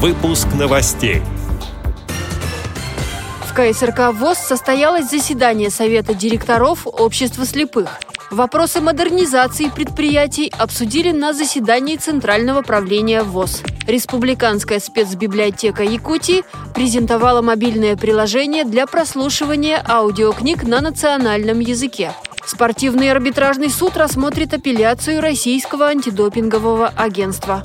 Выпуск новостей. В КСРК ВОЗ состоялось заседание Совета директоров Общества слепых. Вопросы модернизации предприятий обсудили на заседании Центрального правления ВОЗ. Республиканская спецбиблиотека Якутии презентовала мобильное приложение для прослушивания аудиокниг на национальном языке. Спортивный арбитражный суд рассмотрит апелляцию Российского антидопингового агентства.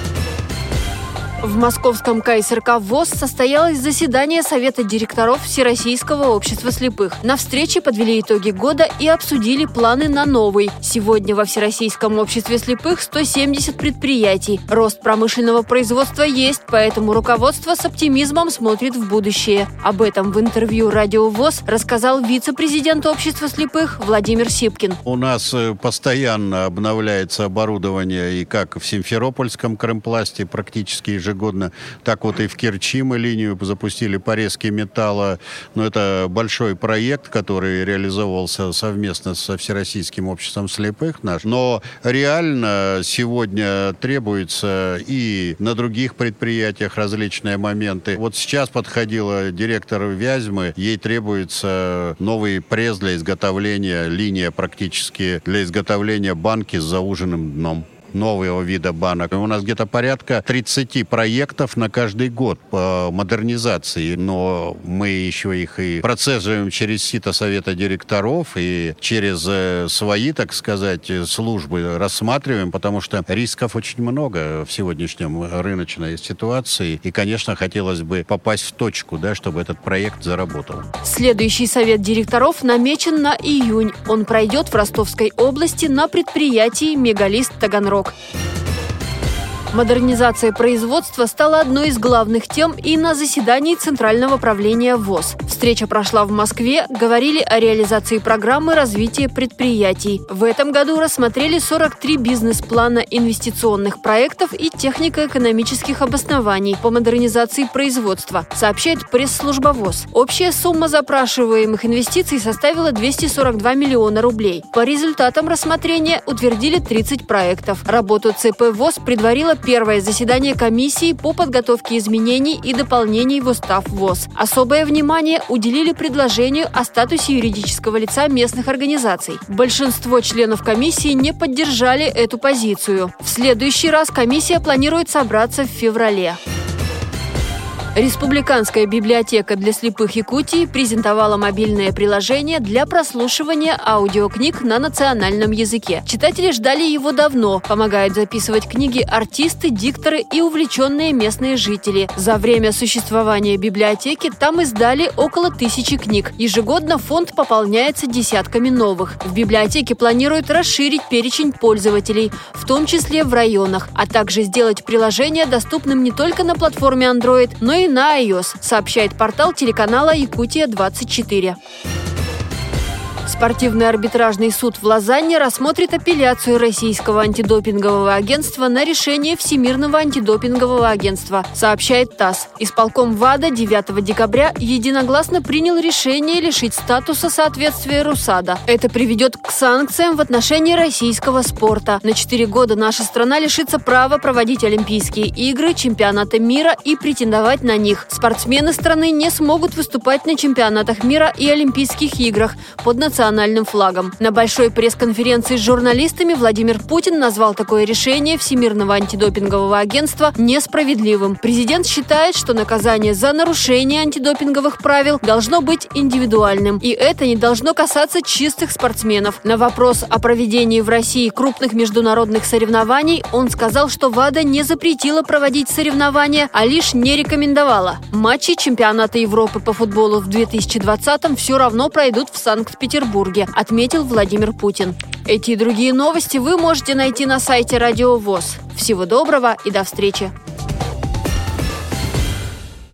В московском КСРК ВОЗ состоялось заседание Совета директоров Всероссийского общества слепых. На встрече подвели итоги года и обсудили планы на новый. Сегодня во Всероссийском обществе слепых 170 предприятий. Рост промышленного производства есть, поэтому руководство с оптимизмом смотрит в будущее. Об этом в интервью «Радио ВОЗ» рассказал вице-президент общества слепых Владимир Сипкин. У нас э, постоянно обновляется оборудование и как в Симферопольском Крымпласте практически ежегодно ежегодно. Так вот и в Керчи мы линию запустили порезки металла. Но это большой проект, который реализовывался совместно со Всероссийским обществом слепых наш. Но реально сегодня требуется и на других предприятиях различные моменты. Вот сейчас подходила директор Вязьмы, ей требуется новый пресс для изготовления, линия практически для изготовления банки с зауженным дном нового вида банок. У нас где-то порядка 30 проектов на каждый год по модернизации, но мы еще их и процессуем через сито Совета директоров и через э, свои, так сказать, службы рассматриваем, потому что рисков очень много в сегодняшнем рыночной ситуации. И, конечно, хотелось бы попасть в точку, да, чтобы этот проект заработал. Следующий совет директоров намечен на июнь. Он пройдет в Ростовской области на предприятии «Мегалист Таганрог». Рок. Модернизация производства стала одной из главных тем и на заседании Центрального правления ВОЗ. Встреча прошла в Москве, говорили о реализации программы развития предприятий. В этом году рассмотрели 43 бизнес-плана инвестиционных проектов и технико-экономических обоснований по модернизации производства, сообщает пресс-служба ВОЗ. Общая сумма запрашиваемых инвестиций составила 242 миллиона рублей. По результатам рассмотрения утвердили 30 проектов. Работу ЦП ВОЗ предварила первое заседание комиссии по подготовке изменений и дополнений в устав ВОЗ. Особое внимание уделили предложению о статусе юридического лица местных организаций. Большинство членов комиссии не поддержали эту позицию. В следующий раз комиссия планирует собраться в феврале. Республиканская библиотека для слепых Якутии презентовала мобильное приложение для прослушивания аудиокниг на национальном языке. Читатели ждали его давно. Помогают записывать книги артисты, дикторы и увлеченные местные жители. За время существования библиотеки там издали около тысячи книг. Ежегодно фонд пополняется десятками новых. В библиотеке планируют расширить перечень пользователей, в том числе в районах, а также сделать приложение доступным не только на платформе Android, но и и на iOS, сообщает портал телеканала «Якутия-24». Спортивный арбитражный суд в Лозанне рассмотрит апелляцию Российского антидопингового агентства на решение Всемирного антидопингового агентства, сообщает ТАСС. Исполком ВАДА 9 декабря единогласно принял решение лишить статуса соответствия РУСАДА. Это приведет к санкциям в отношении российского спорта. На 4 года наша страна лишится права проводить Олимпийские игры, чемпионаты мира и претендовать на них. Спортсмены страны не смогут выступать на чемпионатах мира и Олимпийских играх под национальным национальным флагом. На большой пресс-конференции с журналистами Владимир Путин назвал такое решение Всемирного антидопингового агентства несправедливым. Президент считает, что наказание за нарушение антидопинговых правил должно быть индивидуальным. И это не должно касаться чистых спортсменов. На вопрос о проведении в России крупных международных соревнований он сказал, что ВАДА не запретила проводить соревнования, а лишь не рекомендовала. Матчи чемпионата Европы по футболу в 2020 все равно пройдут в Санкт-Петербурге. Петербурге, отметил Владимир Путин. Эти и другие новости вы можете найти на сайте Радио ВОЗ. Всего доброго и до встречи!